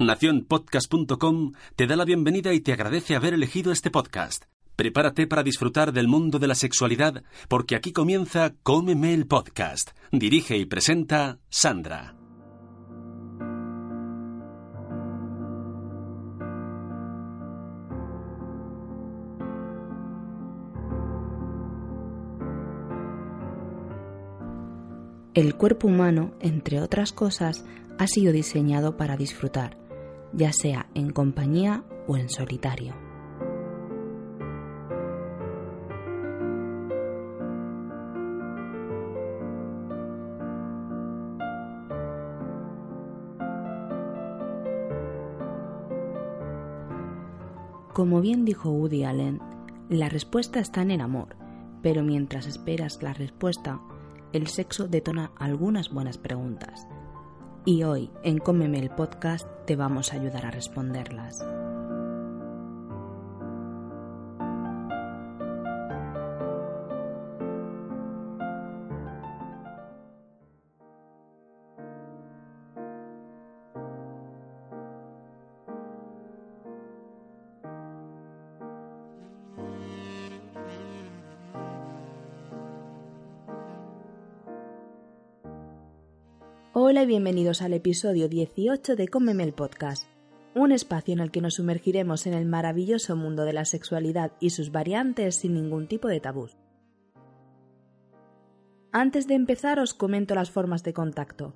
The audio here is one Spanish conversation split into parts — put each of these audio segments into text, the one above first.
Naciónpodcast.com te da la bienvenida y te agradece haber elegido este podcast. Prepárate para disfrutar del mundo de la sexualidad, porque aquí comienza Cómeme el Podcast. Dirige y presenta Sandra. El cuerpo humano, entre otras cosas, ha sido diseñado para disfrutar, ya sea en compañía o en solitario. Como bien dijo Woody Allen, la respuesta está en el amor, pero mientras esperas la respuesta, el sexo detona algunas buenas preguntas. Y hoy, en Cómeme el Podcast, te vamos a ayudar a responderlas. Bienvenidos al episodio 18 de Cómeme el Podcast, un espacio en el que nos sumergiremos en el maravilloso mundo de la sexualidad y sus variantes sin ningún tipo de tabús. Antes de empezar os comento las formas de contacto.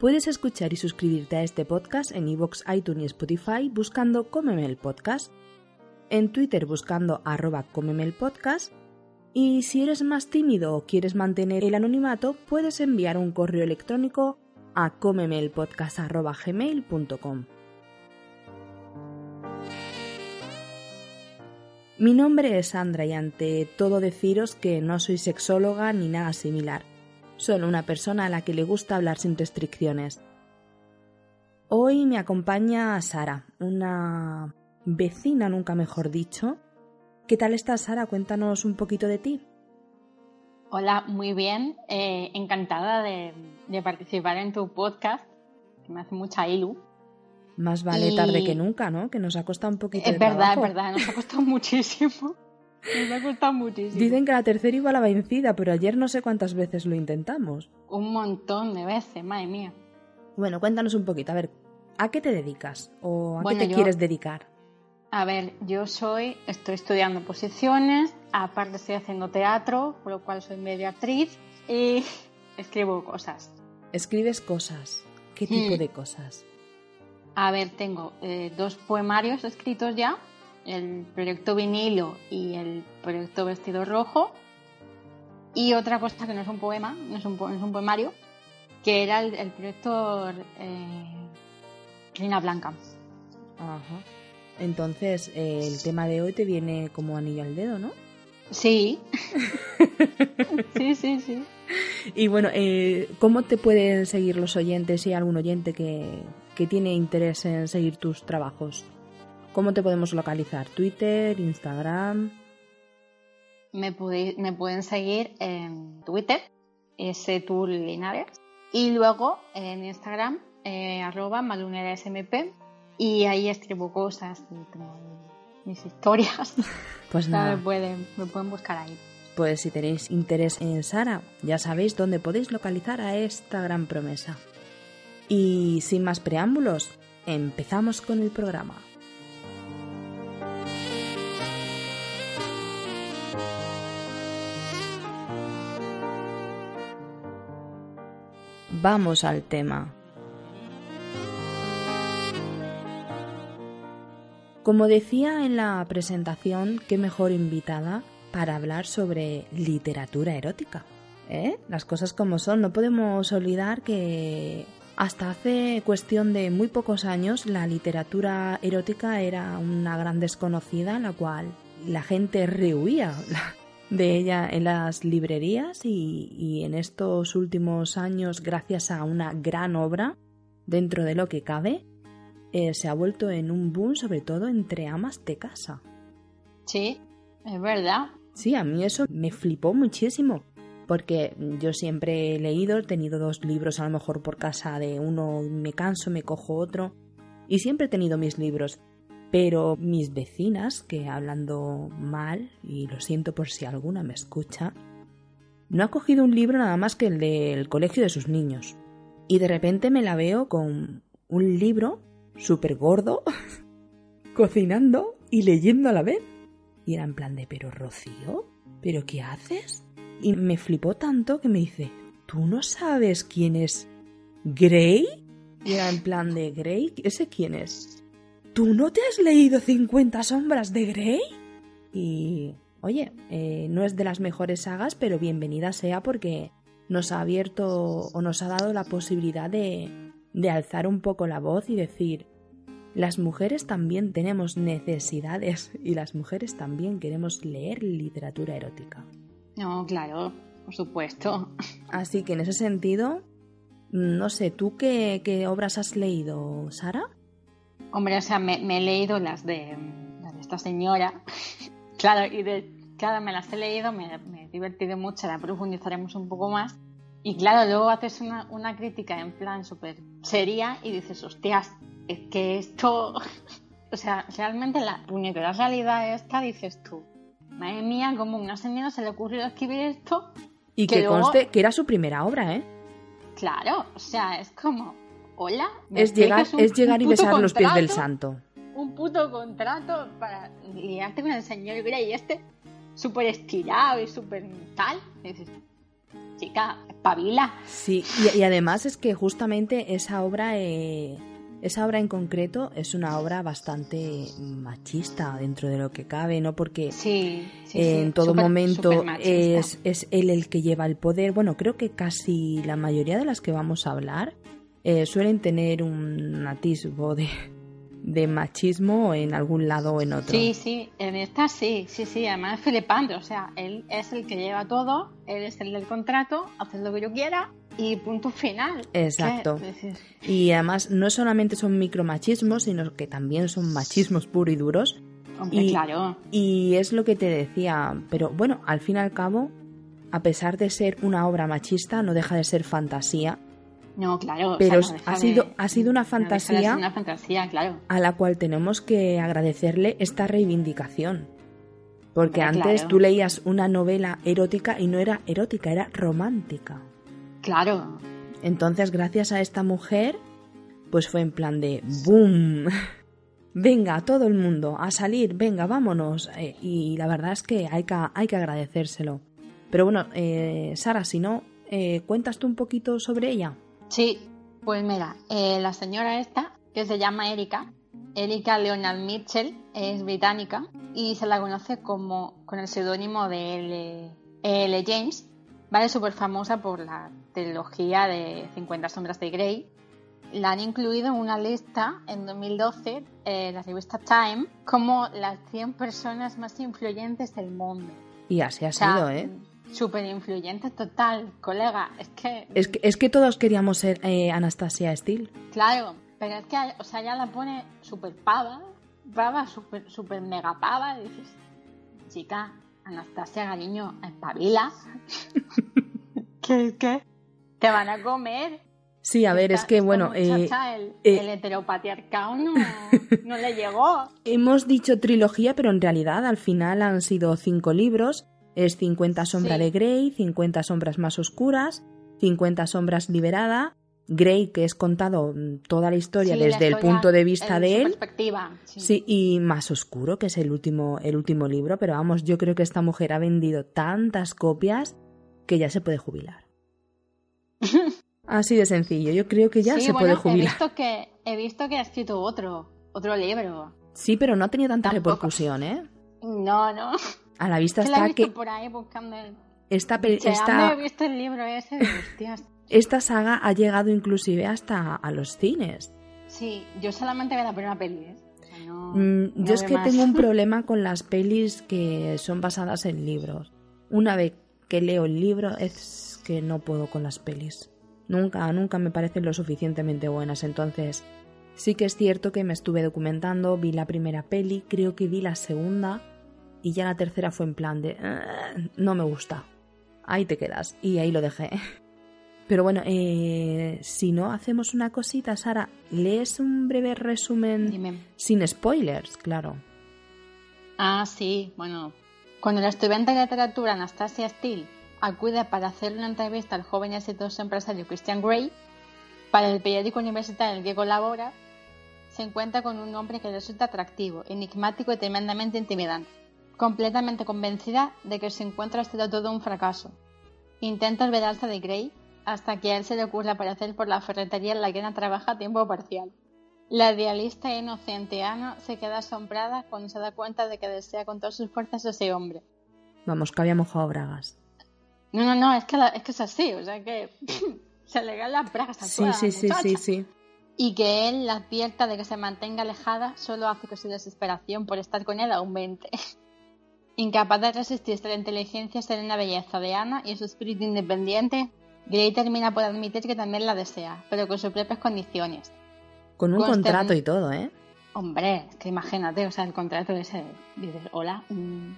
Puedes escuchar y suscribirte a este podcast en iVoox, iTunes y Spotify buscando Cómeme el Podcast, en Twitter buscando arroba Cómeme el Podcast y si eres más tímido o quieres mantener el anonimato, puedes enviar un correo electrónico a. Mi nombre es Sandra y ante todo deciros que no soy sexóloga ni nada similar. Solo una persona a la que le gusta hablar sin restricciones. Hoy me acompaña Sara, una vecina, nunca mejor dicho. ¿Qué tal estás, Sara? Cuéntanos un poquito de ti. Hola, muy bien. Eh, encantada de, participar en tu podcast, que me hace mucha ilu. Más vale tarde que nunca, ¿no? Que nos ha costado un poquito Es verdad, es verdad, nos ha costado muchísimo. Nos ha costado muchísimo. Dicen que la tercera iba a la vencida, pero ayer no sé cuántas veces lo intentamos. Un montón de veces, madre mía. Bueno, cuéntanos un poquito, a ver, ¿a qué te dedicas? ¿O a qué te quieres dedicar? A ver, yo soy, estoy estudiando posiciones, aparte estoy haciendo teatro, por lo cual soy media actriz y escribo cosas. ¿Escribes cosas? ¿Qué tipo de cosas? A ver, tengo eh, dos poemarios escritos ya, el proyecto vinilo y el proyecto vestido rojo. Y otra cosa que no es un poema, no es un, es un poemario, que era el, proyecto eh, Blanca. Ajá. Entonces, eh, el tema de hoy te viene como anillo al dedo, ¿no? Sí. sí, sí, sí. Y bueno, eh, ¿cómo te pueden seguir los oyentes si hay algún oyente que, tiene interés en seguir tus trabajos? ¿Cómo te podemos localizar? ¿Twitter, Instagram? Me, me pueden seguir en Twitter, tool Linares, y luego en Instagram, eh, arroba smp y ahí escribo cosas, mis historias. Pues nada. Me pueden, me pueden buscar ahí. Pues si tenéis interés en Sara, ya sabéis dónde podéis localizar a esta gran promesa. Y sin más preámbulos, empezamos con el programa. Vamos al tema. Como decía en la presentación, qué mejor invitada para hablar sobre literatura erótica. ¿Eh? Las cosas como son, no podemos olvidar que Hasta hace cuestión de muy pocos años, la literatura erótica era una gran desconocida, la cual la gente rehuía de ella en las librerías y, en estos últimos años, gracias a una gran obra, dentro de lo que cabe, eh, se ha vuelto en un boom, sobre todo entre amas de casa. Sí, es verdad. Sí, a mí eso me flipó muchísimo, porque yo siempre he leído, he tenido dos libros a lo mejor por casa de uno, me canso, me cojo otro, y siempre he tenido mis libros. Pero mis vecinas, que hablando mal, y lo siento por si alguna me escucha, no ha cogido un libro nada más que el del colegio de sus niños. Y de repente me la veo con un libro súper gordo, cocinando y leyendo a la vez. Y era en plan de, pero Rocío, ¿pero qué haces? Y me flipó tanto que me dice, ¿tú no sabes quién es Grey? Y era en plan de, ¿Grey? ¿Ese quién es? ¿Tú no te has leído 50 sombras de Grey? Y, oye, eh, no es de las mejores sagas, pero bienvenida sea porque nos ha abierto o nos ha dado la posibilidad de, de alzar un poco la voz y decir, las mujeres también tenemos necesidades y las mujeres también queremos leer literatura erótica. No, claro, por supuesto. Así que en ese sentido, no sé, ¿tú qué, qué obras has leído, Sara? Hombre, o sea, me, he leído las de, esta señora. claro, y de, claro, me las he leído, me, he divertido mucho, la profundizaremos un poco más. Y claro, luego haces una, una crítica en plan súper seria y dices, hostias, es que esto. o sea, realmente la puñetera realidad esta, dices tú, madre mía, como una señora se le ocurrió escribir esto. Y que, conste que era su primera obra, ¿eh? Claro, o sea, es como, hola. Es llegar, es llegar y besar los pies del santo. Un puto contrato para liarte con el señor y este súper estirado y súper tal. dices, chica, espabila. Sí, y, además es que justamente esa obra, eh, esa obra en concreto es una obra bastante machista dentro de lo que cabe, ¿no? Porque en todo momento es, es él el que lleva el poder. Bueno, creo que casi la mayoría de las que vamos a hablar eh, suelen tener un atisbo de, de machismo en algún lado o en otro. Sí, sí, en esta sí, sí, sí, además es flipante, o sea, él es el que lleva todo, él es el del contrato, hace lo que yo quiera y punto final. Exacto. Y además no solamente son micromachismos, sino que también son machismos puros y duros. Hombre, y, claro. Y es lo que te decía, pero bueno, al fin y al cabo, a pesar de ser una obra machista, no deja de ser fantasía no, claro. Pero ha, sido, ha sido una fantasía, una fantasía claro. a la cual tenemos que agradecerle esta reivindicación. Porque antes tú leías una novela erótica y no era erótica, era romántica. Claro. Entonces, gracias a esta mujer, pues fue en plan de ¡boom! venga, todo el mundo, a salir, venga, vámonos. Eh, y la verdad es que hay que, hay que agradecérselo. Pero bueno, eh, Sara, si no, eh, ¿cuentas tú un poquito sobre ella? Sí, pues mira, eh, la señora esta, que se llama Erika, Erika Leonard Mitchell, es británica y se la conoce como con el seudónimo de L. L. James, ¿vale? Súper famosa por la trilogía de 50 sombras de Grey. La han incluido en una lista en 2012 en eh, la revista Time como las 100 personas más influyentes del mundo. Y así ha sido, ¿eh? Súper influyente total, colega. Es que... es que... Es que todos queríamos ser eh, Anastasia Steele. Claro, pero es que, o sea, ya la pone súper pava, pava, súper super mega pava. Y dices, chica, Anastasia Gariño, espabila. ¿Qué, ¿Qué? Te van a comer. Sí, a ver, es que bueno. Eh, el, eh, el, heteropatriarcado no, no le llegó. Hemos dicho trilogía, pero en realidad al final han sido cinco libros es 50 sombras de Grey, 50 sombras más oscuras, 50 sombras liberada, Grey que es contado toda la historia desde el punto de vista de él. Perspectiva, sí. y más oscuro que es el último el último libro, pero vamos, yo creo que esta mujer ha vendido tantas copias que ya se puede jubilar. Así de sencillo, yo creo que ya se puede jubilar. He visto que he visto que ha escrito otro otro libro. Sí, pero no ha tenido tanta repercusión, ¿eh? No, no a la vista está que... por ahí buscando Esta, he visto el libro ese de hostias. Esta saga ha llegado inclusive hasta a los cines. Sí, yo solamente veo la primera peli. ¿eh? O sea, no- Mm, no yo es que más. tengo un problema con las pelis que son basadas en libros. Una vez que leo el libro es que no puedo con las pelis. Nunca, nunca me parecen lo suficientemente buenas. Entonces, sí que es cierto que me estuve documentando, vi la primera peli, creo que vi la segunda y ya la tercera fue en plan de... "Ah, no me gusta. Ahí te quedas. Y ahí lo dejé. Pero bueno, eh, si no hacemos una cosita, Sara, lees un breve resumen Dime. sin spoilers, claro. Ah, sí, bueno. Cuando la estudiante de literatura Anastasia Steele acude para hacer una entrevista al joven y exitoso empresario Christian Grey para el periódico universitario en el que colabora, se encuentra con un hombre que resulta atractivo, enigmático y tremendamente intimidante. Completamente convencida de que su encuentro ha sido todo un fracaso. Intenta olvidarse de Grey hasta que a él se le ocurre aparecer por la ferretería en la que Ana trabaja a tiempo parcial. La idealista e inocente Ana se queda asombrada cuando se da cuenta de que desea con todas sus fuerzas a ese hombre. Vamos, que había mojado bragas. No, no, no, es que, la- es, que es así, o sea que se le caen las bragas a Sí, toda la sí, sí, sí, sí. Y que él la advierta de que se mantenga alejada solo hace que su desesperación por estar con él aumente. Incapaz de resistirse a la inteligencia serena belleza de Ana y su espíritu independiente, Grey termina por admitir que también la desea, pero con sus propias condiciones. Con un Constern- contrato y todo, ¿eh? Hombre, es que imagínate, o sea, el contrato ese, dices, hola, mm,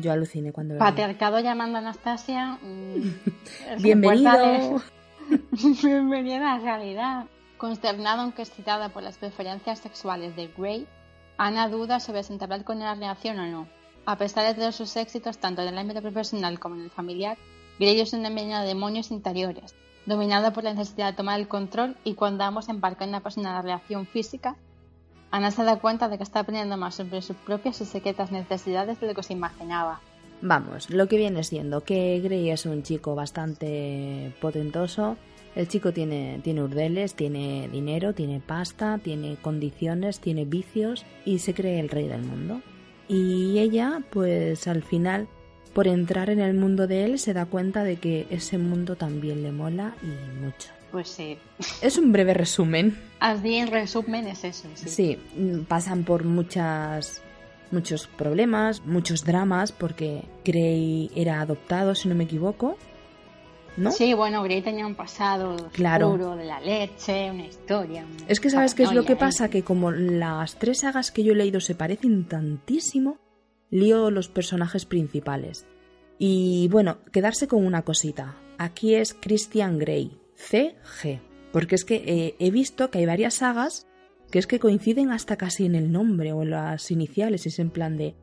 Yo aluciné cuando lo patriarcado llamando a Anastasia. mm, Bienvenido. Bienvenida a la realidad. Consternada aunque excitada por las preferencias sexuales de Grey, Ana duda sobre si entablar con él la relación o no. A pesar de todos sus éxitos, tanto en el ámbito profesional como en el familiar, Grey es un envenenado de demonios interiores, dominado por la necesidad de tomar el control y cuando ambos embarcan en una apasionada relación física, Ana se da cuenta de que está aprendiendo más sobre sus propias y secretas necesidades de lo que se imaginaba. Vamos, lo que viene siendo que Grey es un chico bastante potentoso. El chico tiene urdeles, tiene dinero, tiene pasta, tiene condiciones, tiene vicios y se cree el rey del mundo. Y ella, pues al final, por entrar en el mundo de él, se da cuenta de que ese mundo también le mola y mucho. Pues sí. Es un breve resumen. Así en resumen es eso. Sí. Sí, pasan por muchas muchos problemas, muchos dramas, porque Grey era adoptado, si no me equivoco, ¿no? Sí, bueno, Grey tenía un pasado Claro. oscuro de la leche, una historia. una Es que sabes qué es lo que paranoia, pasa, ¿eh? que como las tres sagas que yo he leído se parecen tantísimo, lío los personajes principales. Y bueno, quedarse con una cosita. Aquí es Christian Grey, CG. Porque es que eh, he visto que hay varias sagas que es que coinciden hasta casi en el nombre o en las iniciales. y Es en plan de.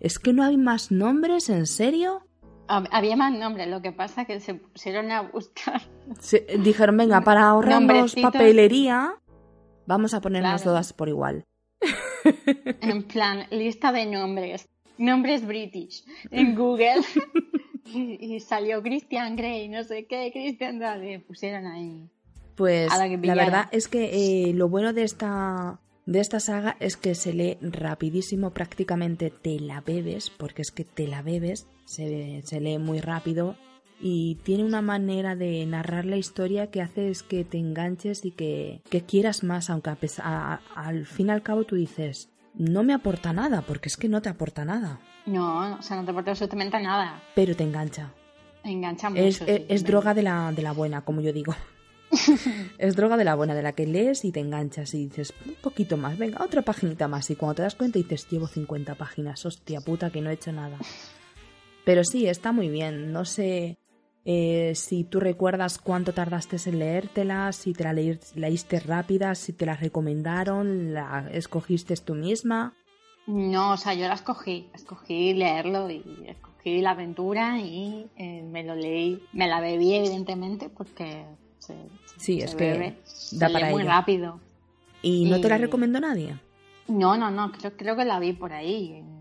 ¿Es que no hay más nombres? ¿En serio? Hab- Había más nombres, lo que pasa que se pusieron a buscar. Se- dijeron, venga, para ahorrarnos papelería, vamos a ponernos Claro. todas por igual. En plan, lista de nombres. Nombres british. En Google. y, y salió Christian Grey, no sé qué, Christian Grey. Pusieron ahí. Pues A la que la pillara. verdad es que eh, lo bueno de esta de esta saga es que se lee rapidísimo, prácticamente te la bebes, porque es que te la bebes, se, se lee muy rápido y tiene una manera de narrar la historia que hace es que te enganches y que, que quieras más, aunque a pes- a- a- al fin y al cabo tú dices, no me aporta nada, porque es que no te aporta nada, No, o sea, no te aporta absolutamente nada. pero te engancha. Engancha mucho. Es, sí, es- es droga de la, de la buena, como yo digo. es droga de la buena, de la que lees y te enganchas y dices, un poquito más, venga, otra paginita más. Y cuando te das cuenta dices, llevo 50 páginas, hostia puta, que no he hecho nada. Pero sí, está muy bien. No sé eh, si tú recuerdas cuánto tardaste en leértela, si te la leí- leíste rápida, si te la recomendaron, la escogiste tú misma. No, o sea, yo la escogí. Escogí leerlo y escogí la aventura y eh, me lo leí. Me la bebí, evidentemente, porque se, Sí, se es que bebe. da Se para lee muy ello. rápido. ¿Y no te la recomendó nadie? No, no, no, creo, creo que la vi por ahí, en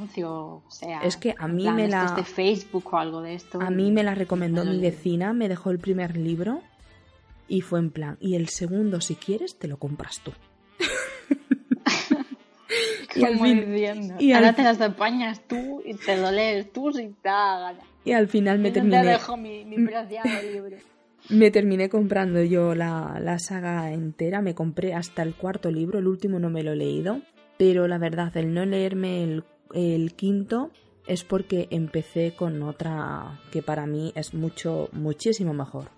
anuncio, o sea... Es que a mí plan me estos la- de Facebook o algo de esto. A mí me la recomendó me mi vecina, me dejó el primer libro y fue en plan, y el segundo si quieres te lo compras tú. y al fin- y Ahora te las apañas tú y te lo lees tú si te gana. Y al final me Yo te terminé, dejo mi, mi preciado libro. Me terminé comprando yo la, la saga entera, me compré hasta el cuarto libro, el último no me lo he leído, pero la verdad, el no leerme el, el quinto es porque empecé con otra que para mí es mucho, muchísimo mejor,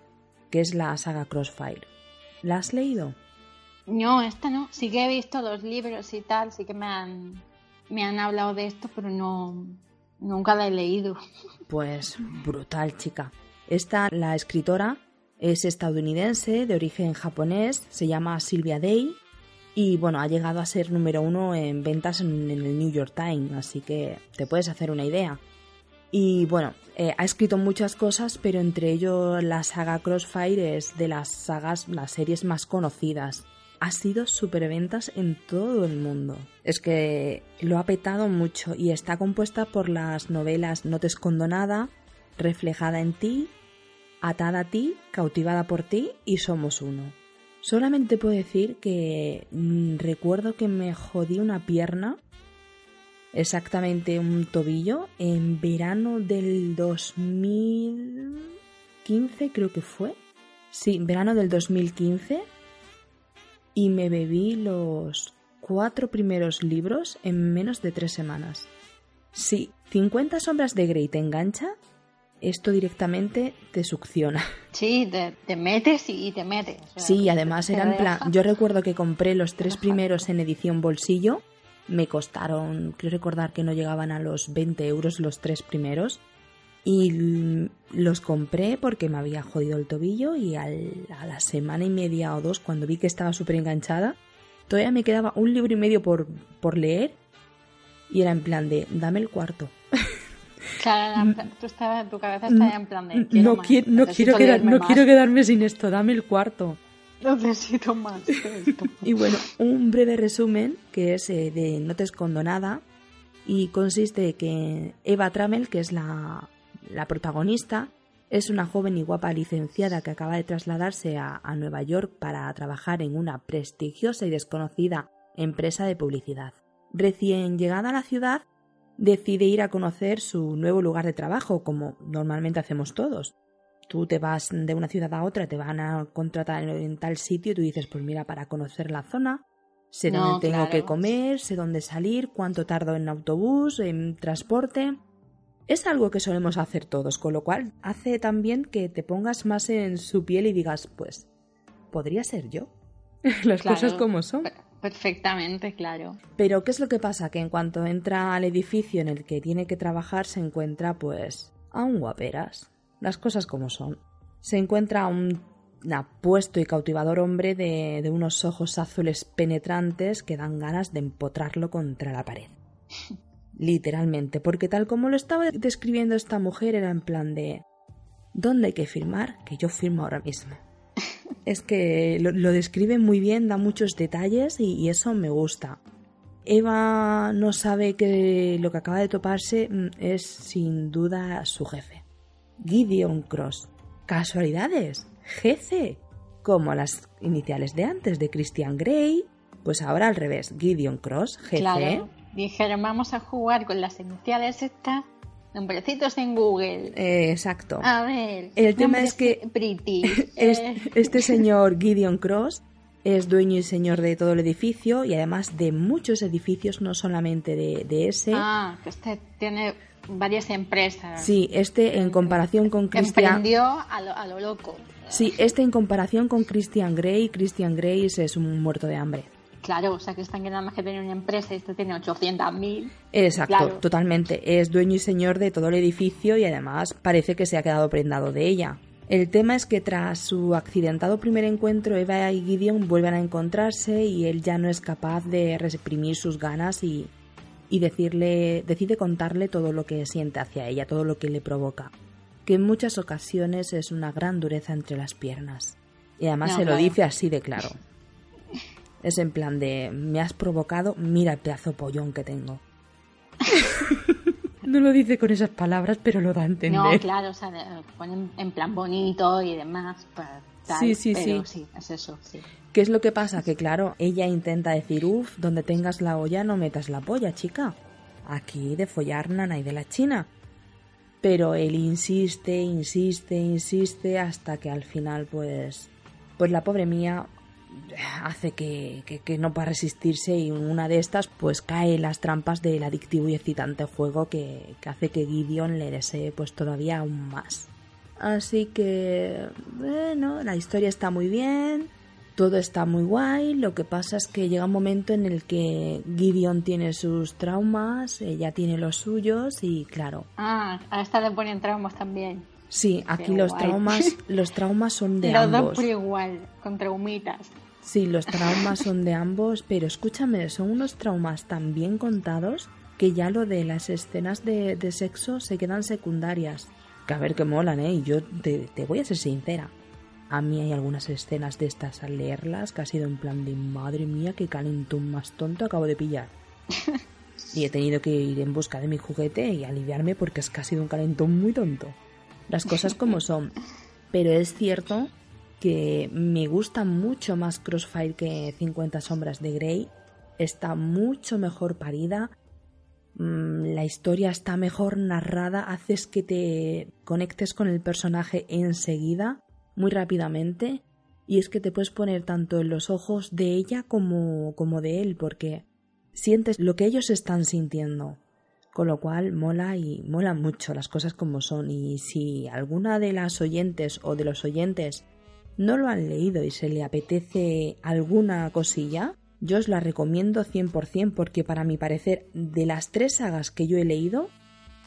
que es la saga Crossfire. ¿La has leído? No, esta no. Sí que he visto los libros y tal, sí que me han, me han hablado de esto, pero no, nunca la he leído. Pues brutal, chica. Esta, la escritora, es estadounidense, de origen japonés, se llama Sylvia Day y bueno, ha llegado a ser número uno en ventas en, el New York Times, así que te puedes hacer una idea. Y bueno, eh, ha escrito muchas cosas, pero entre ello la saga Crossfire es de las sagas, las series más conocidas. Ha sido superventas en todo el mundo. Es que lo ha petado mucho y está compuesta por las novelas No te escondo nada, Reflejada en ti, Atada a ti, Cautivada por ti y Somos uno. Solamente puedo decir que mm, recuerdo que me jodí una pierna, exactamente un tobillo, en verano del 2015 creo que fue. Sí, verano del 2015. Y me bebí los cuatro primeros libros en menos de tres semanas. Sí, 50 sombras de Grey te engancha, esto directamente te succiona. Sí, te, metes y te metes. sí, además era en plan, yo recuerdo que compré los tres primeros en edición bolsillo, me costaron, creo recordar que no llegaban a los 20 euros los tres primeros, y los compré porque me había jodido el tobillo y a la semana y media o dos, cuando vi que estaba súper enganchada, todavía me quedaba un libro y medio por, por leer y era en plan de, dame el cuarto. Claro, mm. tú tu cabeza está en plan de. no, quiero, no, quiero, no quiero quedarme sin esto, dame el cuarto. Necesito más. y bueno, un breve resumen que es eh, de No te escondo nada y consiste en que Eva Trammell, que es la, la, protagonista, es una joven y guapa licenciada que acaba de trasladarse a, a Nueva York para trabajar en una prestigiosa y desconocida empresa de publicidad. Recién llegada a la ciudad, decide ir a conocer su nuevo lugar de trabajo, como normalmente hacemos todos. Tú te vas de una ciudad a otra, te van a contratar en, tal sitio y tú dices, pues mira, para conocer la zona, sé dónde tengo que comer, sé dónde salir, cuánto tardo en autobús, en transporte. Es algo que solemos hacer todos, con lo cual hace también que te pongas más en su piel y digas, pues, podría ser yo. Las cosas como son. Perfectamente, claro. Pero ¿qué es lo que pasa? Que en cuanto entra al edificio en el que tiene que trabajar se encuentra pues a un guaperas. Las cosas como son. Se encuentra a un apuesto y cautivador hombre de, de unos ojos azules penetrantes que dan ganas de empotrarlo contra la pared. Literalmente, porque tal como lo estaba describiendo esta mujer era en plan de ¿Dónde hay que firmar? Que yo firmo ahora mismo es que lo, describe muy bien, da muchos detalles y, eso me gusta. Eva no sabe que lo que acaba de toparse mm, es sin duda su jefe. Gideon Cross. ¿Casualidades? Jefe. Como las iniciales de antes de Christian Grey, pues ahora al revés. Gideon Cross, jefe. Claro. Dijeron, vamos a jugar con las iniciales estas Nombrecitos en Google. Eh, exacto. A ver. El tema es que este señor Gideon Cross es dueño y señor de todo el edificio y además de muchos edificios, no solamente de, ese. Ah, que este tiene varias empresas. Sí, este en comparación con Christian... Emprendió a lo, a lo loco. Sí, este en comparación con Christian Grey, Christian Grey es un muerto de hambre. Claro, o sea que están nada más que tener una empresa y este tiene 800.000. Exacto, totalmente. Es dueño y señor de todo el edificio y además parece que se ha quedado prendado de ella. El tema es que tras su accidentado primer encuentro, Eva y Gideon vuelven a encontrarse y él ya no es capaz de reprimir sus ganas y, y decirle, decide contarle todo lo que siente hacia ella, todo lo que le provoca. Que en muchas ocasiones es una gran dureza entre las piernas. Y además se lo dice así de claro. Es en plan de, me has provocado, mira el pedazo pollón que tengo. no lo dice con esas palabras, pero lo da a entender. No, claro, o sea, ponen en plan bonito y demás. Pues, sí, sí, pero sí. sí, es eso, sí. ¿Qué es lo que pasa? Que claro, ella intenta decir, uff, donde tengas la olla no metas la polla, chica. Aquí de follar nana y de la china. pero él insiste, insiste, insiste hasta que al final pues pues la pobre mía hace que, que, no pueda resistirse y una de estas pues cae en las trampas del adictivo y excitante juego que, que hace que Gideon le desee pues todavía aún más. Así que bueno, la historia está muy bien, todo está muy guay, lo que pasa es que llega un momento en el que Gideon tiene sus traumas, ella tiene los suyos y claro. Ah, a esta le ponen traumas también. Sí, aquí los traumas, los traumas son de ambos. Los dos por igual, con traumitas. Sí, los traumas son de ambos, pero escúchame, son unos traumas tan bien contados que ya lo de las escenas de, sexo se quedan secundarias. Que a ver que molan, ¿eh? Y yo te, voy a ser sincera. A mí hay algunas escenas de estas al leerlas que ha sido en plan de madre mía, qué calentón más tonto acabo de pillar. y he tenido que ir en busca de mi juguete y aliviarme porque es que ha sido un calentón muy tonto. Las cosas como son. Pero es cierto que me gusta mucho más Crossfire que 50 sombras de Grey. Está mucho mejor parida. Mm, la historia está mejor narrada. Haces que te conectes con el personaje enseguida, muy rápidamente. Y es que te puedes poner tanto en los ojos de ella como, como de él, porque sientes lo que ellos están sintiendo. Con lo cual mola y mola mucho las cosas como son. Y si alguna de las oyentes o de los oyentes no lo han leído y se le apetece alguna cosilla, yo os la recomiendo 100% porque para mi parecer de las tres sagas que yo he leído,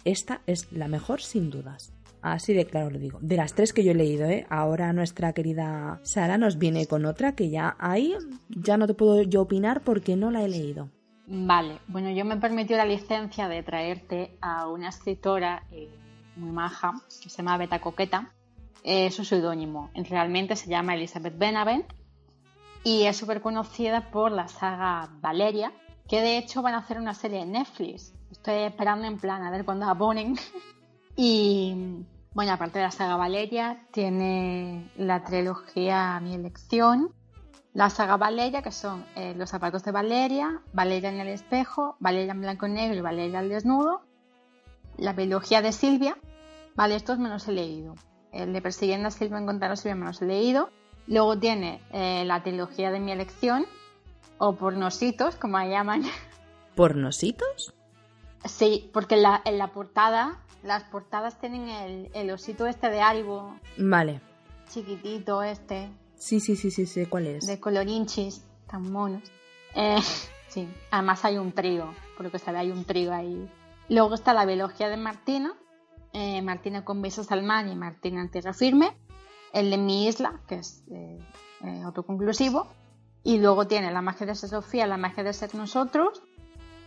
esta es la mejor sin dudas. Así de claro lo digo. De las tres que yo he leído, ¿eh? ahora nuestra querida Sara nos viene con otra que ya ahí ya no te puedo yo opinar porque no la he leído. Vale, bueno, yo me permitió la licencia de traerte a una escritora eh, muy maja que se llama Beta Coqueta, es su seudónimo. Realmente se llama Elizabeth Benavent y es súper conocida por la saga Valeria, que de hecho van a hacer una serie en Netflix. Estoy esperando en plan a ver cuándo la y bueno, aparte de la saga Valeria, tiene la trilogía Mi elección, la saga Valeria, que son eh, Los zapatos de Valeria, Valeria en el espejo, Valeria en blanco y negro y Valeria al desnudo, la biología de Silvia. Vale, estos me los he leído el de Persiguiendo a Silvia Encontraros Silvia me los he leído. Luego tiene eh, la trilogía de mi elección, o pornositos, como la llaman. ¿Pornositos? Sí, porque en la, en la portada, las portadas tienen el, el, osito este de Aribo. Vale. Chiquitito este. Sí, sí, sí, sí, sí, ¿cuál es? De colorinchis, tan monos. Eh, sí, además hay un trío, por lo que se ve hay un trío ahí. Luego está la biología de Martina, eh, Martina con besos al mar y Martina en tierra firme, el de mi isla, que es eh, eh, autoconclusivo, y luego tiene la magia de ser Sofía, la magia de ser nosotros,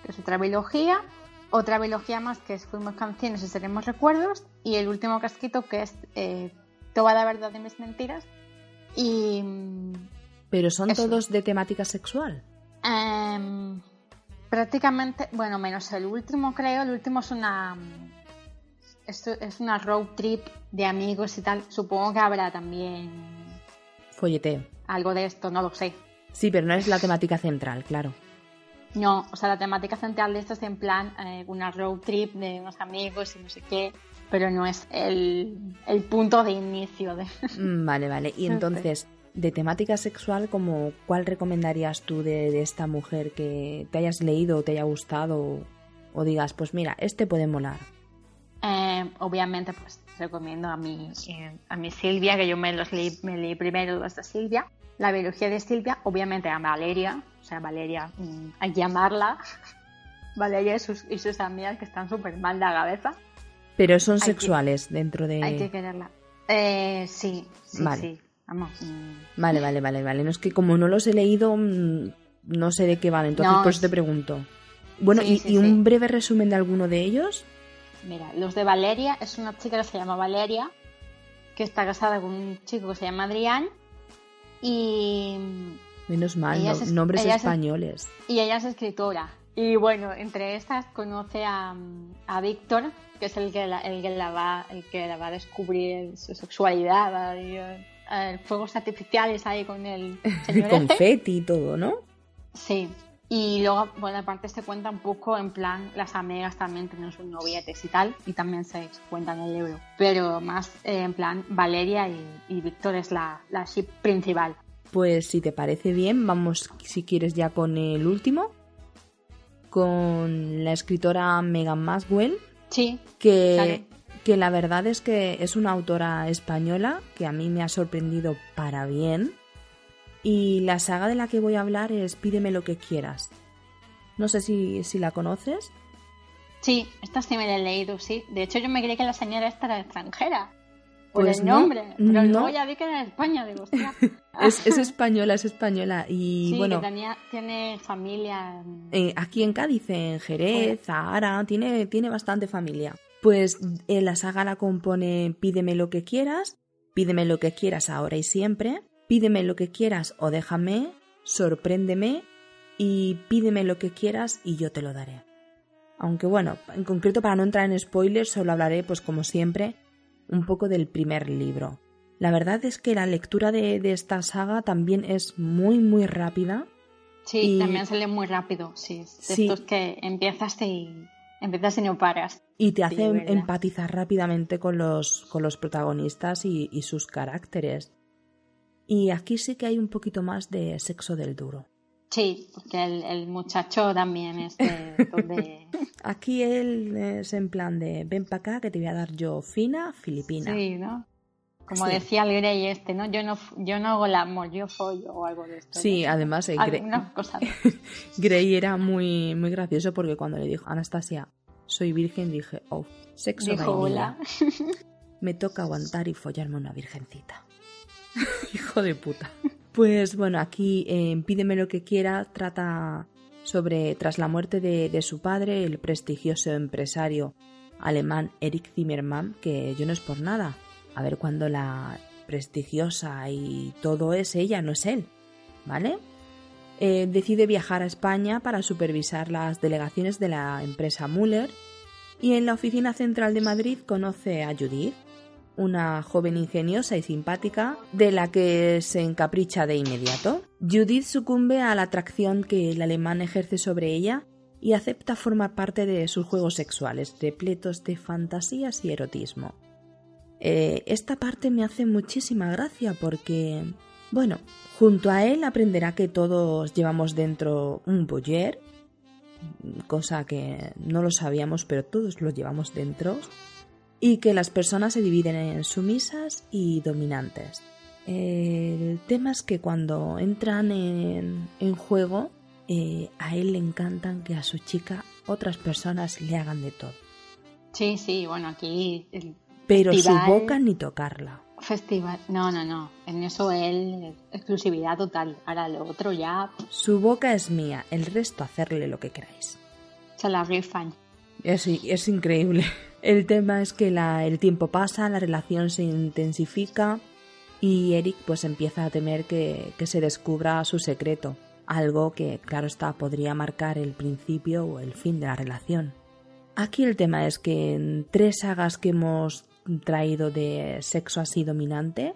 que es otra biología, otra biología más que es Fuimos canciones y seremos recuerdos, y el último casquito que es Toda la verdad de mis mentiras. Y. ¿Pero son todos de temática sexual? Em, prácticamente, bueno, menos el último, creo. El último es una esto es una road trip de amigos y tal. Supongo que habrá también. Folleteo. Algo de esto, no lo sé. Sí, pero no es la temática central, claro. No, o sea, la temática central de esto es en plan eh, una road trip de unos amigos y no sé qué, pero no es el, punto de inicio de. Mm, vale, vale. Y entonces, de temática sexual, como ¿cuál recomendarías tú de, esta mujer que te hayas leído o te haya gustado o digas, pues mira, este puede molar? Eh, obviamente, pues recomiendo a mi, eh, a mi Silvia, que yo me los leí, me leí primero los de Silvia. La biología de Silvia, obviamente a Valeria, o sea, Valeria, mm, hay que llamarla. Valeria y sus, y sus amigas que están súper mal de la cabeza. Pero son sexuales dentro de. Hay que quererla. Eh, sí, sí, vale. sí. Vamos. Mm. Vale, vale, vale, vale. No es que como no los he leído, mm, no sé de qué van, entonces por eso te pregunto. Bueno, y, un breve resumen de alguno de ellos. Mira, los de Valeria es una chica que se llama Valeria, que está casada con un chico que se llama Adrián y... Menos mal, nombres españoles. y ella es escritora. Y bueno, entre estas conoce a, a Víctor, que es el que, la, el, que la va, el que la va a descubrir su sexualidad, y, eh, fuegos artificiales ahí con el señor Confeti y todo, ¿no? Sí. Y luego, bueno, aparte se cuenta un poco en plan, las amigas también tienen sus novietes y tal, y también se cuenta en el libro. Pero más eh, en plan, Valeria y, Víctor es la, la ship principal. Pues si te parece bien, vamos, si quieres, ya con el último. Con la escritora Megan Maswell. Sí. Que, que la verdad es que es una autora española que a mí me ha sorprendido para bien y la saga de la que voy a hablar es Pídeme lo que quieras. No sé si, la conoces. Sí, esta sí me la he leído, sí. De hecho, yo me creí que la señora esta era extranjera. Por pues el nombre. pero luego ya vi que era de España, digo, es, es, española, es española. Y sí, bueno. Que tiene familia. Eh, aquí en Cádiz, en Jerez, Zahara, tiene, tiene bastante familia. Pues en la saga la compone Pídeme lo que quieras, Pídeme lo que quieras ahora y siempre, Pídeme lo que quieras o déjame, sorpréndeme y pídeme lo que quieras y yo te lo daré. Aunque bueno, en concreto para no entrar en spoilers, solo hablaré, pues como siempre, un poco del primer libro. La verdad es que la lectura de, esta saga también es muy, muy rápida. Sí, también sale muy rápido, sí. De estos que empiezas y empiezas y no paras. Y te hace empatizar rápidamente con los, con los protagonistas y, y sus caracteres. Y aquí sí que hay un poquito más de sexo del duro. Sí, porque el, muchacho también es de, Aquí él es en plan de ven para acá que te voy a dar yo fina filipina. Sí, ¿no? Como decía el Grey este, ¿no? Yo no, yo no hago el amor, yo follo o algo de esto. Sí, además eh, Grey, Grey era muy, muy gracioso porque cuando le dijo Anastasia, soy virgen, dije, oh, sexo Dijo, hola. Me toca aguantar y follarme una virgencita. Hijo de puta. Pues bueno, aquí en Pídeme lo que quiera trata sobre tras la muerte de, su padre, el prestigioso empresario alemán Erich Zimmermann, que yo no es por nada. A ver cuando la prestigiosa y todo es ella, no es él. ¿Vale? Eh, decide viajar a España para supervisar las delegaciones de la empresa Müller y en la oficina central de Madrid conoce a Judith, una joven ingeniosa y simpática de la que se encapricha de inmediato. Judith sucumbe a la atracción que el alemán ejerce sobre ella y acepta formar parte de sus juegos sexuales, repletos de fantasías y erotismo. Eh, esta parte me hace muchísima gracia porque, bueno, junto a él aprenderá que todos llevamos dentro un boyer, cosa que no lo sabíamos, pero todos lo llevamos dentro, y que las personas se dividen en sumisas y dominantes. El tema es que cuando entran en, juego, eh, a él le encantan que a su chica otras personas le hagan de todo. Sí, sí, bueno, aquí... Pero su boca ni tocarla. Festival, no, no, no. En eso él, exclusividad total. Ahora lo otro ya... Su boca es mía, el resto hacerle lo que queráis. Se la rifan. Es, es increíble. El tema es que el tiempo pasa, la relación se intensifica y Eric pues empieza a temer que, se descubra su secreto, algo que claro está podría marcar el principio o el fin de la relación. Aquí el tema es que en tres sagas que hemos traído de sexo así dominante,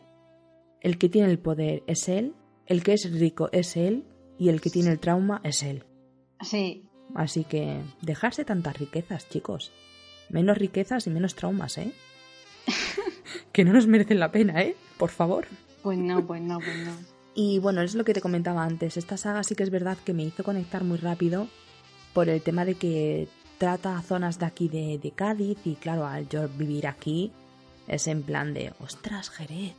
el que tiene el poder es él, el que es rico es él y el que tiene el trauma es él. Sí. Así que dejarse tantas riquezas, chicos. Menos riquezas y menos traumas, ¿eh? que no nos merecen la pena, ¿eh? Por favor. Pues no, pues no, pues no. Y bueno, es lo que te comentaba antes. Esta saga sí que es verdad que me hizo conectar muy rápido por el tema de que trata zonas de aquí de, de Cádiz y claro, al yo vivir aquí es en plan de, ostras, Jerez,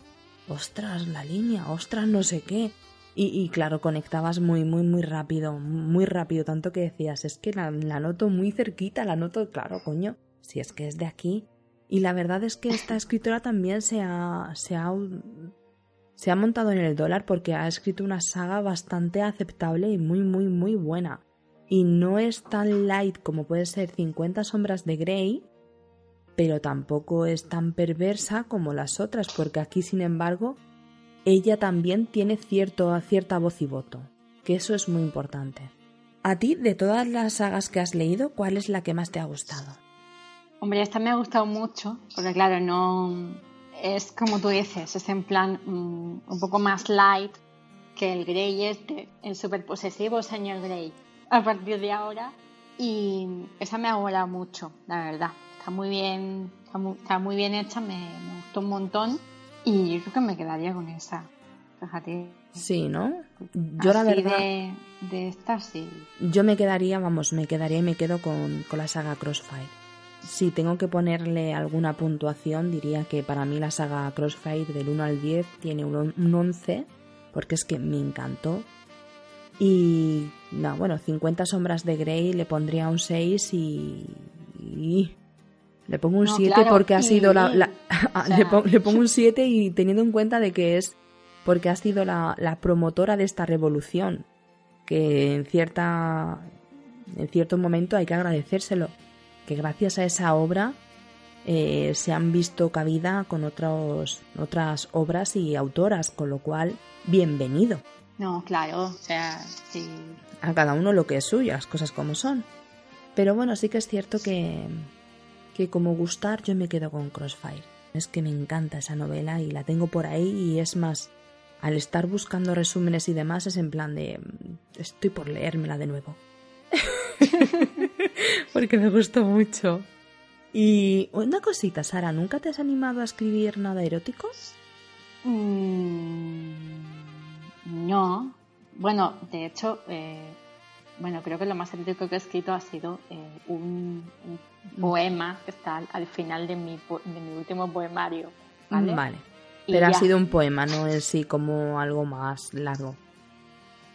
ostras, la línea, ostras, no sé qué. Y, claro, conectabas muy, muy, muy rápido, muy rápido, tanto que decías, es que la, la noto muy cerquita, la noto, claro, coño, si es que es de aquí. Y la verdad es que esta escritora también se ha, se ha, se ha montado en el dólar porque ha escrito una saga bastante aceptable y muy, muy, muy buena. Y no es tan light como puede ser 50 sombras de Grey, pero tampoco es tan perversa como las otras, porque aquí, sin embargo, ella también tiene cierto, cierta voz y voto, que eso es muy importante. A ti, de todas las sagas que has leído, ¿cuál es la que más te ha gustado? Hombre, esta me ha gustado mucho, porque claro, no es como tú dices, es en plan mm, un poco más light que el Grey este, el super posesivo señor Grey. a partir de ahora. Y esa me ha molado mucho, la verdad. Está muy bien, está muy, bien hecha, me, me, gustó un montón. Y yo creo que me quedaría con esa. Fíjate. Sí, ¿no? Yo la verdad. De, de esta sí. Yo me quedaría, vamos, me quedaría y me quedo con, con la saga Crossfire. Si tengo que ponerle alguna puntuación, diría que para mí la saga Crossfire del 1 al 10 tiene un, un 11, porque es que me encantó. Y, no, bueno, 50 sombras de Grey le pondría un 6 y... le pongo un 7 porque ha sido la... le, pongo, un 7 y teniendo en cuenta de que es porque ha sido la, la promotora de esta revolución, que en cierta en cierto momento hay que agradecérselo que gracias a esa obra eh, se han visto cabida con otros, otras obras y autoras, con lo cual, bienvenido. No, claro, o sea, sí. A cada uno lo que es suyo, las cosas como son. Pero bueno, sí que es cierto que, que como gustar yo me quedo con Crossfire. Es que me encanta esa novela y la tengo por ahí y es más, al estar buscando resúmenes y demás es en plan de estoy por leérmela de nuevo. porque me gustó mucho. Y una cosita, Sara, ¿nunca te has animado a escribir nada erótico? Mm, no. Bueno, de hecho, eh, bueno, creo que lo más erótico que he escrito ha sido eh, un, mm. poema que está al, final de mi, de mi último poemario. Vale. vale. Pero ha sido un poema, no es sí como algo más largo.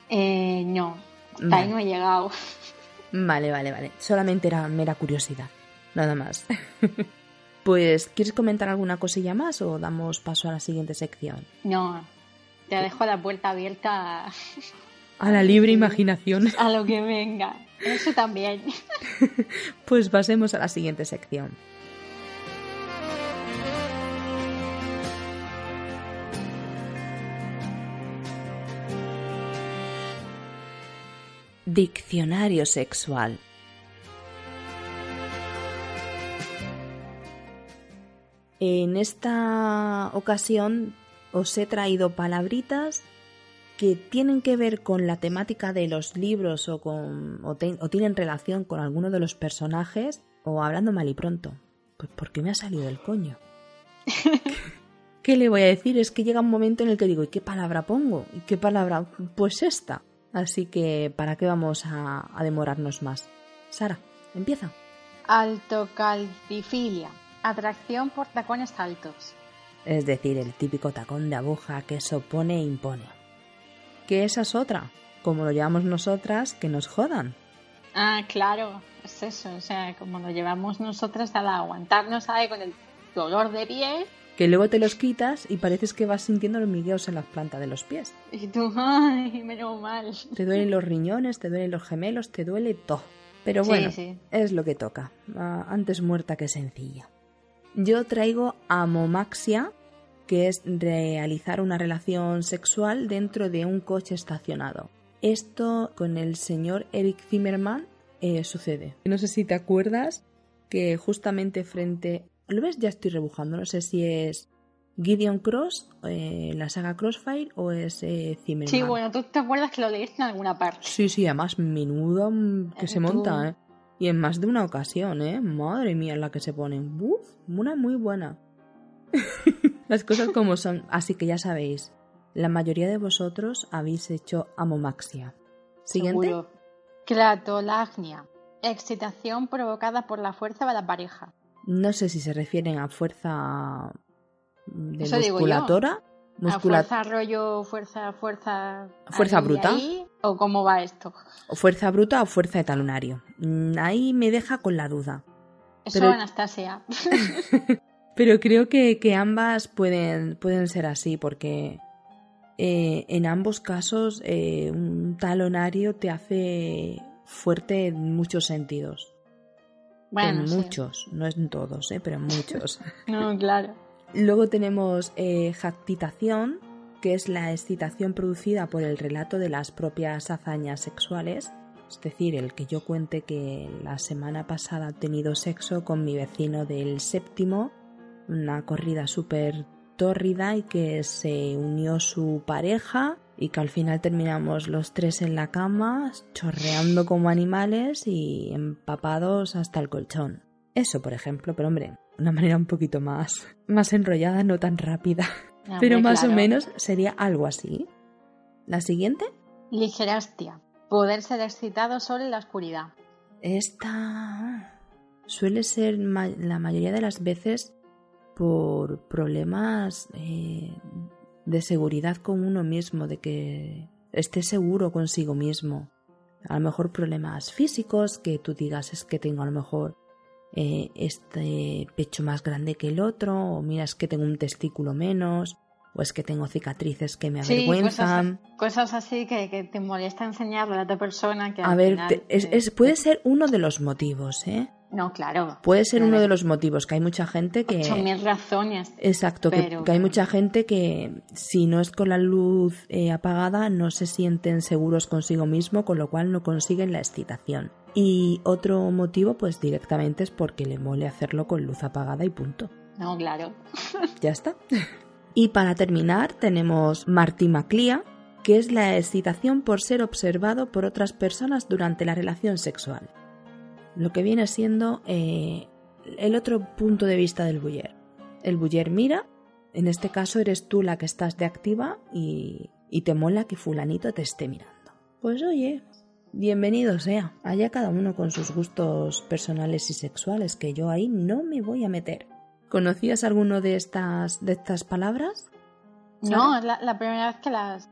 Eh, no, hasta ahí no he llegado. Vale, vale, vale. Solamente era mera curiosidad. Nada más. pues, ¿quieres comentar alguna cosilla más o damos paso a la siguiente sección? No, te dejo la puerta abierta a, a la libre imaginación. A lo que venga. Eso también. pues pasemos a la siguiente sección. Diccionario sexual. En esta ocasión os he traído palabritas que tienen que ver con la temática de los libros o, con, o, tienen relación con alguno de los personajes o hablando mal y pronto. Pues porque me ha salido el coño. ¿Qué le voy a decir? Es que llega un momento en el que digo, ¿y qué palabra pongo? ¿Y qué palabra? Pues esta. Así que, ¿para qué vamos a, demorarnos más? Sara, empieza. Altocalcifilia. Atracción por tacones altos. Es decir, el típico tacón de aguja que se opone e impone. Que esa es otra, como lo llevamos nosotras, que nos jodan. Ah, claro, es eso. O sea, como lo llevamos nosotras al aguantarnos ahí con el dolor de pie que luego te los quitas y pareces que vas sintiendo hormigueos en las plantas de los pies. Y tú, ay, menos mal. Te duelen los riñones, te duelen los gemelos, te duele todo. Pero bueno, es lo que toca. Ah, antes muerta que sencilla. Yo traigo amomaxia, que es realizar una relación sexual dentro de un coche estacionado. Esto con el señor Eric Zimmerman eh, sucede. No sé si te acuerdas que justamente frente ¿Lo ves? Ya estoy rebujando. No sé si es Gideon Cross, eh, la saga Crossfire o es eh, Zimmerman. Sí, bueno, tú te acuerdas que lo leíste en alguna parte. Sí, sí, además menudo que se monta, ¿eh? Y en más de una ocasión, ¿eh? Madre mía, la que se ponen. Uf, una muy buena. Las cosas como son. Así que ya sabéis, la mayoría de vosotros habéis hecho amomaxia. Siguiente. Seguro. Cratolagnia. Excitación provocada por la fuerza de la pareja. No sé si se refieren a fuerza de musculatura. ¿A fuerza rollo, fuerza, fuerza. ¿Fuerza bruta? ¿O cómo va esto? ¿O fuerza bruta o fuerza de talonario? Mm, ahí me deja con la duda. Eso, Anastasia. Pero creo que, ambas pueden, pueden ser así, porque eh, en ambos casos eh, un talonario te hace fuerte en muchos sentidos. Bueno, en muchos, no en todos, ¿eh? pero en muchos. no, claro. Luego tenemos eh, jactitación, que es la excitación producida por el relato de las propias hazañas sexuales. Es decir, el que yo cuente que la semana pasada he tenido sexo con mi vecino del séptimo, una corrida súper tórrida y que se unió su pareja y que al final terminamos los tres en la cama, chorreando como animales y empapados hasta el colchón. Eso, por ejemplo, pero hombre, una manera un poquito más, más enrollada, no tan rápida. pero más o menos sería algo así. ¿La siguiente? Ligerastia. Poder ser excitado solo en la oscuridad. Esta suele ser la mayoría de las veces por problemas eh, de seguridad con uno mismo, de que esté seguro consigo mismo. A lo mejor problemas físicos, que tú digas es que tengo a lo mejor eh, este pecho más grande que el otro, o mira es que tengo un testículo menos, o es que tengo cicatrices que me avergüenzan. cosas, así que, te molesta enseñarle a otra persona. Que a ver, puede ser uno de los motivos, ¿eh? No, claro. Puede ser uno de los motivos, que hay mucha gente que... Son mil razones. Exacto, que, hay mucha gente que si no es con la luz eh, apagada no se sienten seguros consigo mismo, con lo cual no consiguen la excitación. Y otro motivo, pues directamente es porque le mole hacerlo con luz apagada y punto. No, claro. ya está. Y para terminar tenemos Marty McLean, que es la excitación por ser observado por otras personas durante la relación sexual lo que viene siendo eh, el otro punto de vista del buller. El buller mira, en este caso eres tú la que estás de activa y, y te mola que fulanito te esté mirando. Pues oye, bienvenido sea, allá cada uno con sus gustos personales y sexuales, que yo ahí no me voy a meter. ¿Conocías alguno de estas, de estas palabras? No, es la, primera vez que las,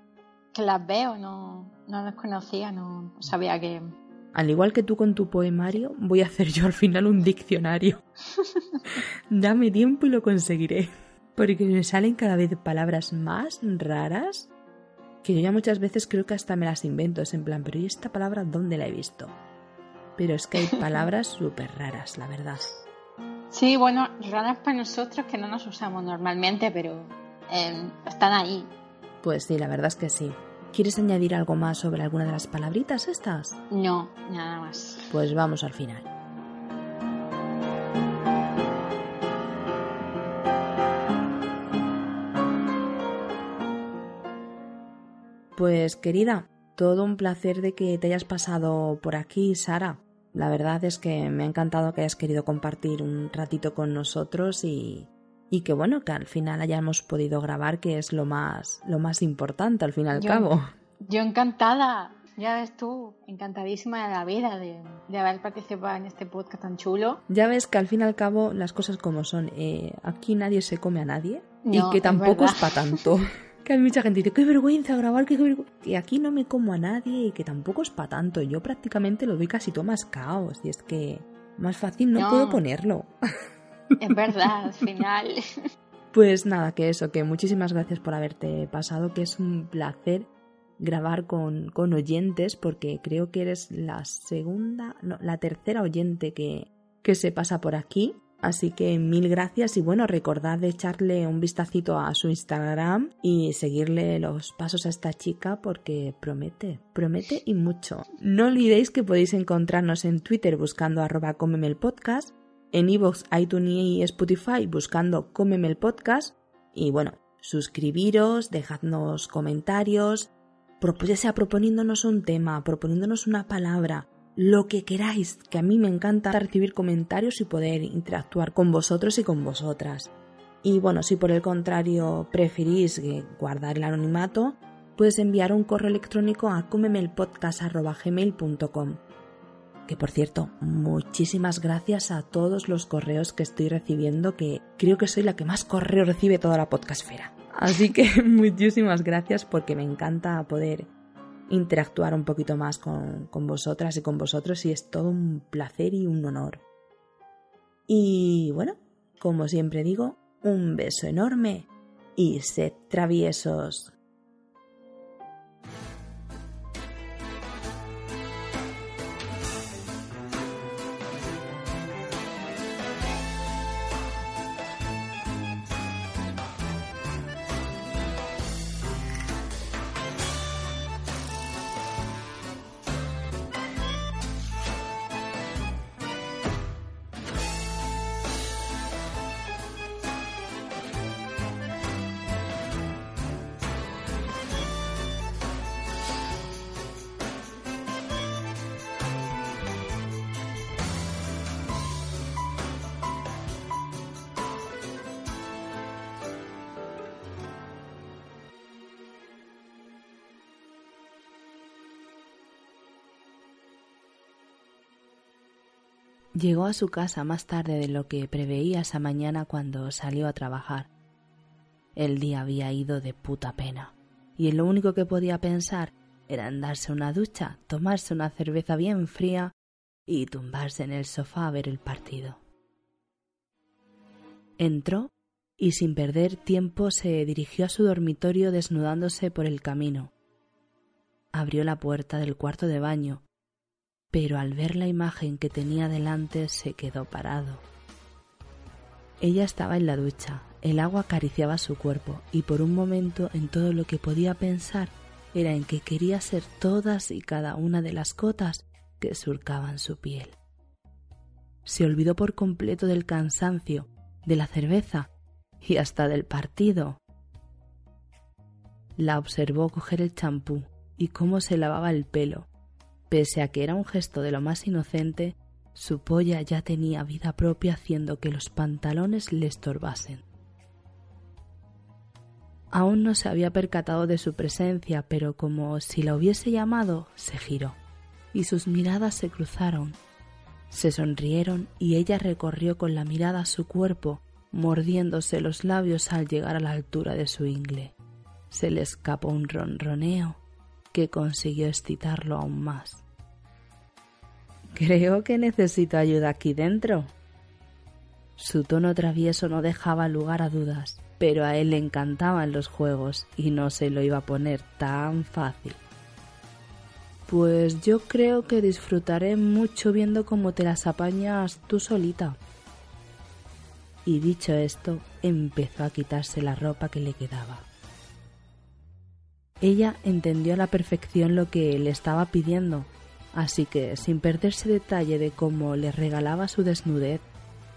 que las veo, no, no las conocía, no sabía que, al igual que tú con tu poemario, voy a hacer yo al final un diccionario. Dame tiempo y lo conseguiré. Porque me salen cada vez palabras más raras que yo ya muchas veces creo que hasta me las invento. Es en plan, pero ¿y esta palabra dónde la he visto? Pero es que hay palabras súper raras, la verdad. Sí, bueno, raras para nosotros que no nos usamos normalmente, pero eh, están ahí. Pues sí, la verdad es que sí. ¿Quieres añadir algo más sobre alguna de las palabritas estas? No, nada más. Pues vamos al final. Pues querida, todo un placer de que te hayas pasado por aquí, Sara. La verdad es que me ha encantado que hayas querido compartir un ratito con nosotros y, y que bueno, que al final hayamos podido grabar, que es lo más, lo más importante al fin y al cabo. Yo encantada, ya ves tú, encantadísima de la vida de, haber participado en este podcast tan chulo. Ya ves que al fin y al cabo las cosas como son, eh, aquí nadie se come a nadie y que tampoco es, para tanto. que hay mucha gente que dice, qué vergüenza grabar, qué vergüenza. Que aquí no me como a nadie y que tampoco es para tanto. Yo prácticamente lo doy casi todo más caos y es que más fácil no. puedo ponerlo. Es verdad, al final. Pues nada, que eso, que muchísimas gracias por haberte pasado, que es un placer grabar con, con oyentes, porque creo que eres la segunda, no, la tercera oyente que, que se pasa por aquí. Así que mil gracias y bueno, recordad de echarle un vistacito a su Instagram y seguirle los pasos a esta chica porque promete, promete y mucho. No olvidéis que podéis encontrarnos en Twitter buscando arroba podcast en iVoox, iTunes y Spotify buscando Cómeme el podcast. Y bueno, suscribiros, dejadnos comentarios, ya sea proponiéndonos un tema, proponiéndonos una palabra, lo que queráis, que a mí me encanta recibir comentarios y poder interactuar con vosotros y con vosotras. Y bueno, si por el contrario preferís guardar el anonimato, puedes enviar un correo electrónico a comemelpodcast.gmail.com que por cierto, muchísimas gracias a todos los correos que estoy recibiendo, que creo que soy la que más correo recibe toda la podcastfera. Así que muchísimas gracias porque me encanta poder interactuar un poquito más con, con vosotras y con vosotros y es todo un placer y un honor. Y bueno, como siempre digo, un beso enorme y sed traviesos. Llegó a su casa más tarde de lo que preveía esa mañana cuando salió a trabajar. El día había ido de puta pena, y lo único que podía pensar era en darse una ducha, tomarse una cerveza bien fría y tumbarse en el sofá a ver el partido. Entró y sin perder tiempo se dirigió a su dormitorio desnudándose por el camino. Abrió la puerta del cuarto de baño, pero al ver la imagen que tenía delante se quedó parado. Ella estaba en la ducha, el agua acariciaba su cuerpo y por un momento en todo lo que podía pensar era en que quería ser todas y cada una de las cotas que surcaban su piel. Se olvidó por completo del cansancio, de la cerveza y hasta del partido. La observó coger el champú y cómo se lavaba el pelo. Pese a que era un gesto de lo más inocente, su polla ya tenía vida propia haciendo que los pantalones le estorbasen. Aún no se había percatado de su presencia, pero como si la hubiese llamado, se giró, y sus miradas se cruzaron. Se sonrieron y ella recorrió con la mirada su cuerpo, mordiéndose los labios al llegar a la altura de su ingle. Se le escapó un ronroneo que consiguió excitarlo aún más. Creo que necesito ayuda aquí dentro. Su tono travieso no dejaba lugar a dudas, pero a él le encantaban los juegos y no se lo iba a poner tan fácil. Pues yo creo que disfrutaré mucho viendo cómo te las apañas tú solita y dicho esto empezó a quitarse la ropa que le quedaba. Ella entendió a la perfección lo que le estaba pidiendo, así que, sin perderse detalle de cómo le regalaba su desnudez,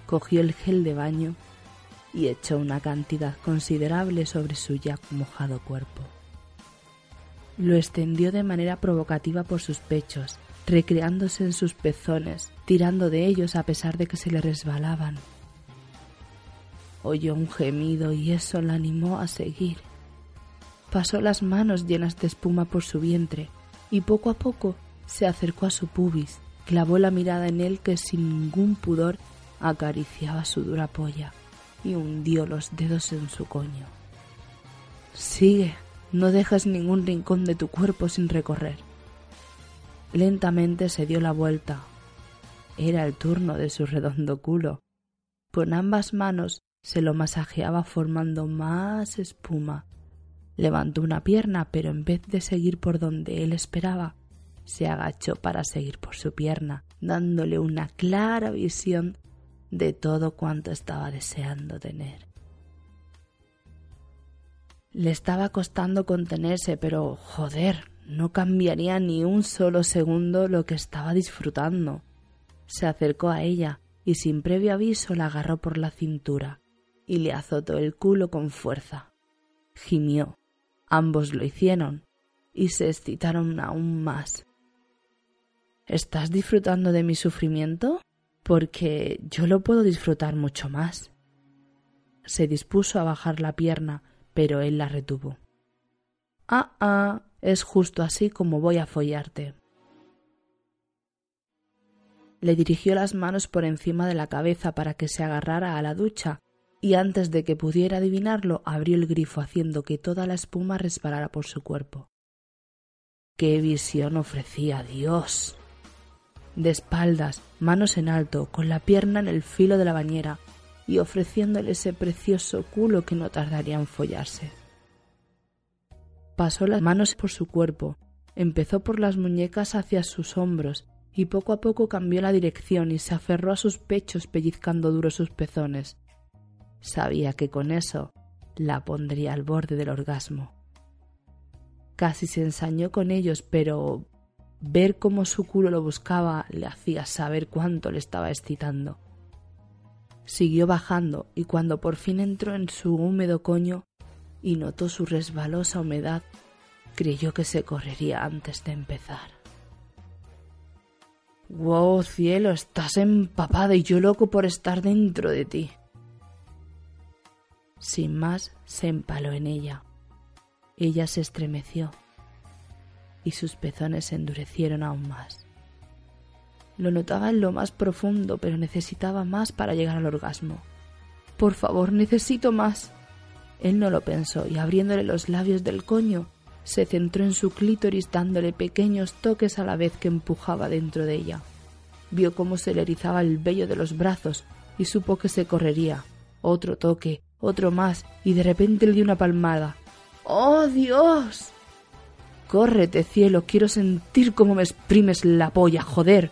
cogió el gel de baño y echó una cantidad considerable sobre su ya mojado cuerpo. Lo extendió de manera provocativa por sus pechos, recreándose en sus pezones, tirando de ellos a pesar de que se le resbalaban, Oyó un gemido y eso la animó a seguir. Pasó las manos llenas de espuma por su vientre y poco a poco se acercó a su pubis, clavó la mirada en él que sin ningún pudor acariciaba su dura polla y hundió los dedos en su coño. Sigue, no dejas ningún rincón de tu cuerpo sin recorrer. Lentamente se dio la vuelta. Era el turno de su redondo culo. Con ambas manos se lo masajeaba formando más espuma. Levantó una pierna, pero en vez de seguir por donde él esperaba, se agachó para seguir por su pierna, dándole una clara visión de todo cuanto estaba deseando tener. Le estaba costando contenerse, pero joder, no cambiaría ni un solo segundo lo que estaba disfrutando. Se acercó a ella y sin previo aviso la agarró por la cintura y le azotó el culo con fuerza. Gimió. Ambos lo hicieron y se excitaron aún más. ¿Estás disfrutando de mi sufrimiento? Porque yo lo puedo disfrutar mucho más. Se dispuso a bajar la pierna, pero él la retuvo. Ah, ah, es justo así como voy a follarte. Le dirigió las manos por encima de la cabeza para que se agarrara a la ducha y antes de que pudiera adivinarlo abrió el grifo haciendo que toda la espuma resbalara por su cuerpo. ¡Qué visión ofrecía Dios! De espaldas, manos en alto, con la pierna en el filo de la bañera y ofreciéndole ese precioso culo que no tardaría en follarse. Pasó las manos por su cuerpo, empezó por las muñecas hacia sus hombros y poco a poco cambió la dirección y se aferró a sus pechos pellizcando duro sus pezones. Sabía que con eso la pondría al borde del orgasmo. Casi se ensañó con ellos, pero ver cómo su culo lo buscaba le hacía saber cuánto le estaba excitando. Siguió bajando y cuando por fin entró en su húmedo coño y notó su resbalosa humedad, creyó que se correría antes de empezar. ¡Wow, cielo! Estás empapada y yo loco por estar dentro de ti. Sin más, se empaló en ella. Ella se estremeció y sus pezones se endurecieron aún más. Lo notaba en lo más profundo, pero necesitaba más para llegar al orgasmo. Por favor, necesito más. Él no lo pensó y abriéndole los labios del coño, se centró en su clítoris dándole pequeños toques a la vez que empujaba dentro de ella. Vio cómo se le erizaba el vello de los brazos y supo que se correría. Otro toque, otro más, y de repente le dio una palmada. ¡Oh, Dios! Córrete, cielo, quiero sentir cómo me exprimes la polla, joder.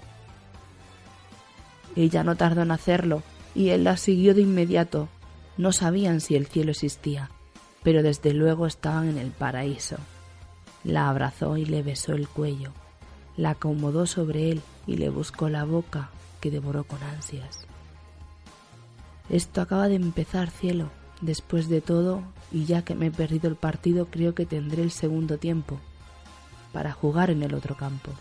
Ella no tardó en hacerlo, y él la siguió de inmediato. No sabían si el cielo existía, pero desde luego estaban en el paraíso. La abrazó y le besó el cuello, la acomodó sobre él y le buscó la boca, que devoró con ansias. Esto acaba de empezar, cielo. Después de todo, y ya que me he perdido el partido, creo que tendré el segundo tiempo para jugar en el otro campo.